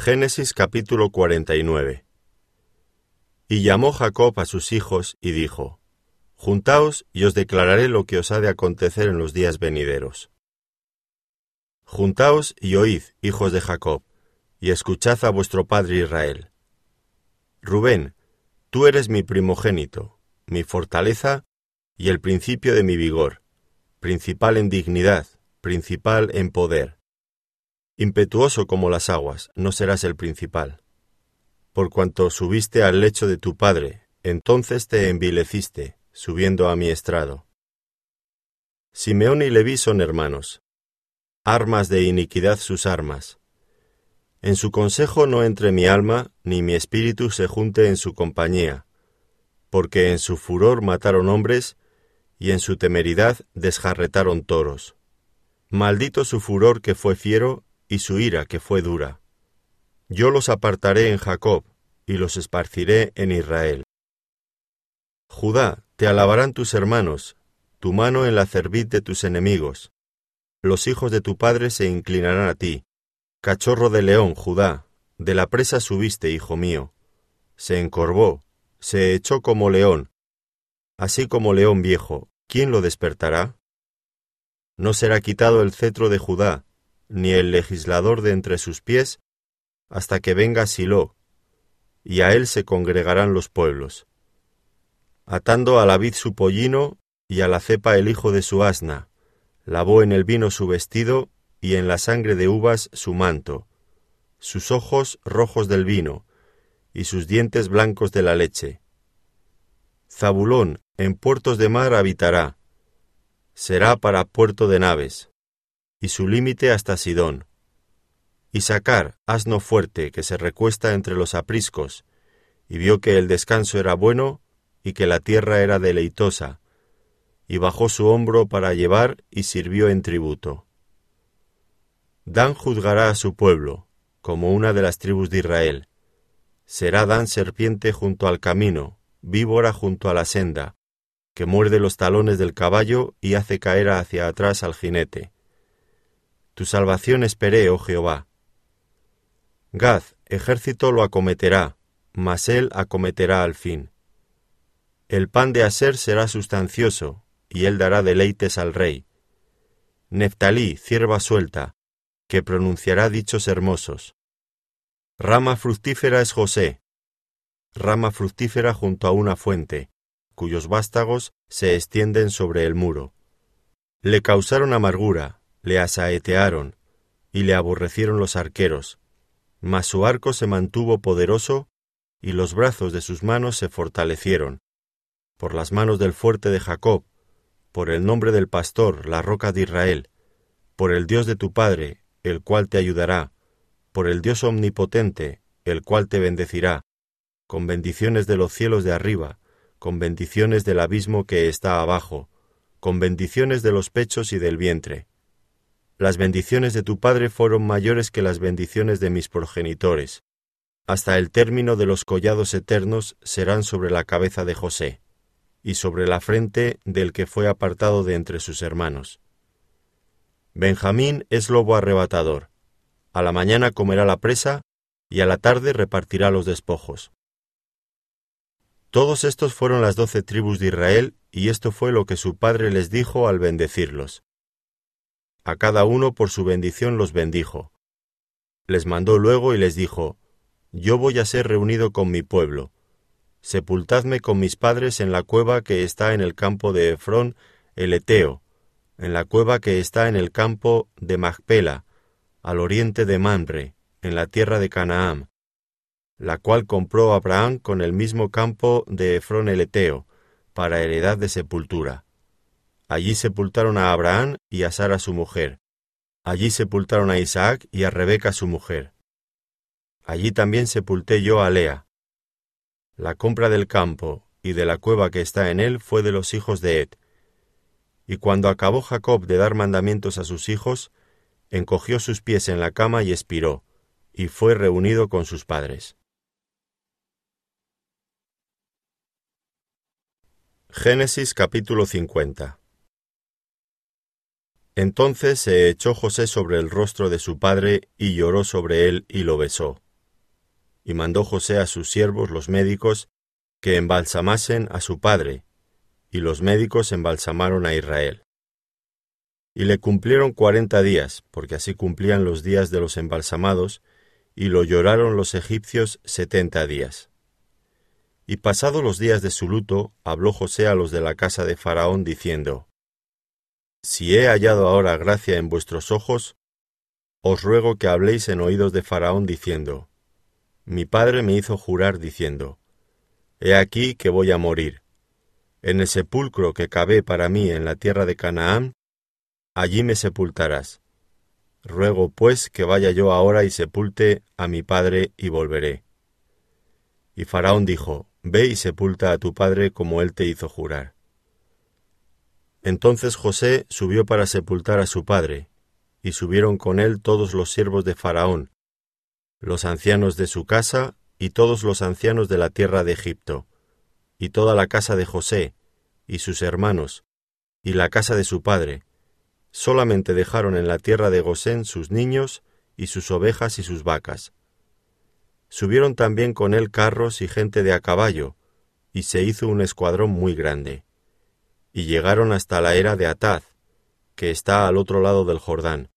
Génesis capítulo 49 Y llamó Jacob a sus hijos y dijo, Juntaos y os declararé lo que os ha de acontecer en los días venideros. Juntaos y oíd, hijos de Jacob, y escuchad a vuestro padre Israel. Rubén, tú eres mi primogénito, mi fortaleza y el principio de mi vigor, principal en dignidad, principal en poder Impetuoso como las aguas, no serás el principal. Por cuanto subiste al lecho de tu padre, entonces te envileciste, subiendo a mi estrado. Simeón y Leví son hermanos. Armas de iniquidad sus armas. En su consejo no entre mi alma, ni mi espíritu se junte en su compañía, porque en su furor mataron hombres, y en su temeridad desjarretaron toros. Maldito su furor que fue fiero y su ira que fue dura. Yo los apartaré en Jacob, y los esparciré en Israel. Judá, te alabarán tus hermanos, tu mano en la cerviz de tus enemigos. Los hijos de tu padre se inclinarán a ti. Cachorro de león, Judá, de la presa subiste, hijo mío. Se encorvó, se echó como león. Así como león viejo, ¿quién lo despertará? No será quitado el cetro de Judá, ni el legislador de entre sus pies, hasta que venga Silo, y a él se congregarán los pueblos. Atando a la vid su pollino, y a la cepa el hijo de su asna, lavó en el vino su vestido, y en la sangre de uvas su manto, sus ojos rojos del vino, y sus dientes blancos de la leche. Zabulón en puertos de mar habitará, será para puerto de naves, y su límite hasta Sidón. Y sacar asno fuerte que se recuesta entre los apriscos, y vio que el descanso era bueno y que la tierra era deleitosa, y bajó su hombro para llevar y sirvió en tributo. Dan juzgará a su pueblo, como una de las tribus de Israel. Será Dan serpiente junto al camino, víbora junto a la senda, que muerde los talones del caballo y hace caer hacia atrás al jinete. Tu salvación esperé, oh Jehová. Gad, ejército lo acometerá, mas él acometerá al fin. El pan de Aser será sustancioso, y él dará deleites al rey. Neftalí, cierva suelta, que pronunciará dichos hermosos. Rama fructífera es José, rama fructífera junto a una fuente, cuyos vástagos se extienden sobre el muro. Le causaron amargura, le asaetearon, y le aborrecieron los arqueros, mas su arco se mantuvo poderoso, y los brazos de sus manos se fortalecieron, por las manos del fuerte de Jacob, por el nombre del pastor, la roca de Israel, por el Dios de tu Padre, el cual te ayudará, por el Dios omnipotente, el cual te bendecirá, con bendiciones de los cielos de arriba, con bendiciones del abismo que está abajo, con bendiciones de los pechos y del vientre. Las bendiciones de tu Padre fueron mayores que las bendiciones de mis progenitores. Hasta el término de los collados eternos serán sobre la cabeza de José, y sobre la frente del que fue apartado de entre sus hermanos. Benjamín es lobo arrebatador. A la mañana comerá la presa, y a la tarde repartirá los despojos. Todos estos fueron las doce tribus de Israel, y esto fue lo que su padre les dijo al bendecirlos a cada uno por su bendición los bendijo. Les mandó luego y les dijo, Yo voy a ser reunido con mi pueblo. Sepultadme con mis padres en la cueva que está en el campo de Efrón el Eteo, en la cueva que está en el campo de Magpela, al oriente de Mamre, en la tierra de Canaán, la cual compró Abraham con el mismo campo de Efrón el Eteo, para heredad de sepultura. Allí sepultaron a Abraham y a Sara su mujer. Allí sepultaron a Isaac y a Rebeca su mujer. Allí también sepulté yo a Lea. La compra del campo y de la cueva que está en él fue de los hijos de Ed. Y cuando acabó Jacob de dar mandamientos a sus hijos, encogió sus pies en la cama y expiró, y fue reunido con sus padres. Génesis capítulo 50 entonces se echó José sobre el rostro de su padre y lloró sobre él y lo besó. y mandó José a sus siervos los médicos que embalsamasen a su padre, y los médicos embalsamaron a Israel. Y le cumplieron cuarenta días, porque así cumplían los días de los embalsamados, y lo lloraron los egipcios setenta días. Y pasados los días de su luto, habló José a los de la casa de Faraón, diciendo, Si he hallado ahora gracia en vuestros ojos, os ruego que habléis en oídos de Faraón, diciendo, Mi padre me hizo jurar, diciendo, He aquí que voy a morir. En el sepulcro que cavé para mí en la tierra de Canaán, allí me sepultarás. Ruego pues que vaya yo ahora y sepulte a mi padre y volveré. Y Faraón dijo, Ve y sepulta a tu padre como él te hizo jurar. Entonces José subió para sepultar a su padre, y subieron con él todos los siervos de Faraón, los ancianos de su casa y todos los ancianos de la tierra de Egipto, y toda la casa de José, y sus hermanos, y la casa de su padre, solamente dejaron en la tierra de Gosén sus niños y sus ovejas y sus vacas. Subieron también con él carros y gente de a caballo, y se hizo un escuadrón muy grande. Y llegaron hasta la era de Ataz, que está al otro lado del Jordán,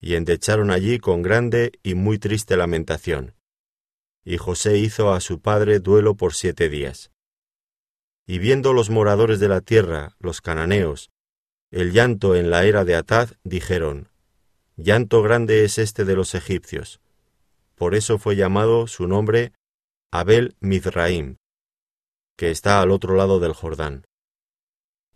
y endecharon allí con grande y muy triste lamentación. Y José hizo a su padre duelo por siete días. Y viendo los moradores de la tierra, los cananeos, el llanto en la era de Atad, dijeron, Llanto grande es este de los egipcios. Por eso fue llamado su nombre Abel Mizraim, que está al otro lado del Jordán.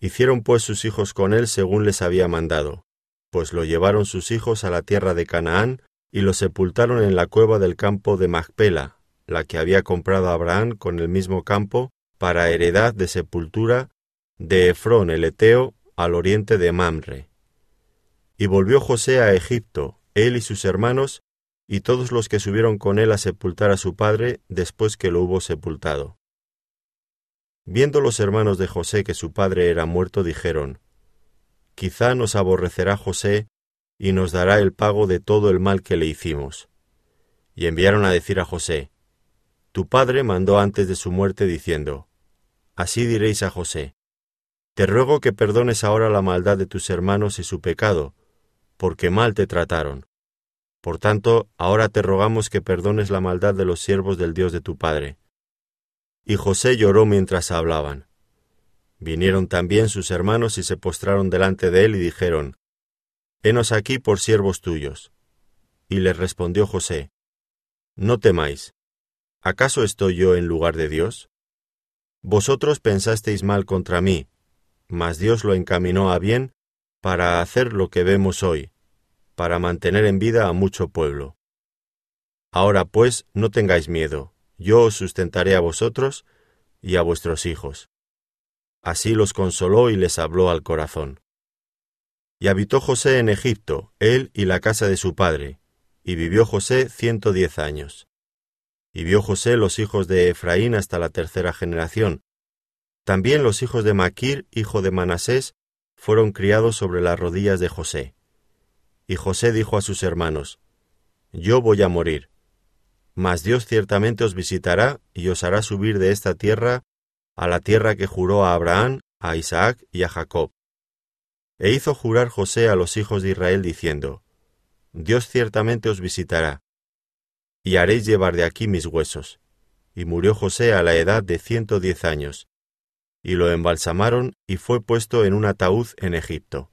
Hicieron pues sus hijos con él según les había mandado, pues lo llevaron sus hijos a la tierra de Canaán y lo sepultaron en la cueva del campo de Magpela, la que había comprado Abraham con el mismo campo para heredad de sepultura de Efrón el Eteo al oriente de Mamre. Y volvió José a Egipto, él y sus hermanos, y todos los que subieron con él a sepultar a su padre después que lo hubo sepultado. Viendo los hermanos de José que su padre era muerto, dijeron, Quizá nos aborrecerá José y nos dará el pago de todo el mal que le hicimos. Y enviaron a decir a José, Tu padre mandó antes de su muerte diciendo, Así diréis a José, te ruego que perdones ahora la maldad de tus hermanos y su pecado, porque mal te trataron. Por tanto, ahora te rogamos que perdones la maldad de los siervos del Dios de tu Padre. Y José lloró mientras hablaban. Vinieron también sus hermanos y se postraron delante de él y dijeron, Henos aquí por siervos tuyos. Y les respondió José, No temáis, ¿acaso estoy yo en lugar de Dios? Vosotros pensasteis mal contra mí, mas Dios lo encaminó a bien para hacer lo que vemos hoy, para mantener en vida a mucho pueblo. Ahora pues no tengáis miedo, yo os sustentaré a vosotros y a vuestros hijos. Así los consoló y les habló al corazón. Y habitó José en Egipto, él y la casa de su padre, y vivió José ciento diez años. Y vio José los hijos de Efraín hasta la tercera generación, también los hijos de Maquir, hijo de Manasés, fueron criados sobre las rodillas de José. Y José dijo a sus hermanos, Yo voy a morir, mas Dios ciertamente os visitará y os hará subir de esta tierra a la tierra que juró a Abraham, a Isaac y a Jacob. E hizo jurar José a los hijos de Israel diciendo, Dios ciertamente os visitará, y haréis llevar de aquí mis huesos. Y murió José a la edad de ciento diez años, y lo embalsamaron y fue puesto en un ataúd en Egipto.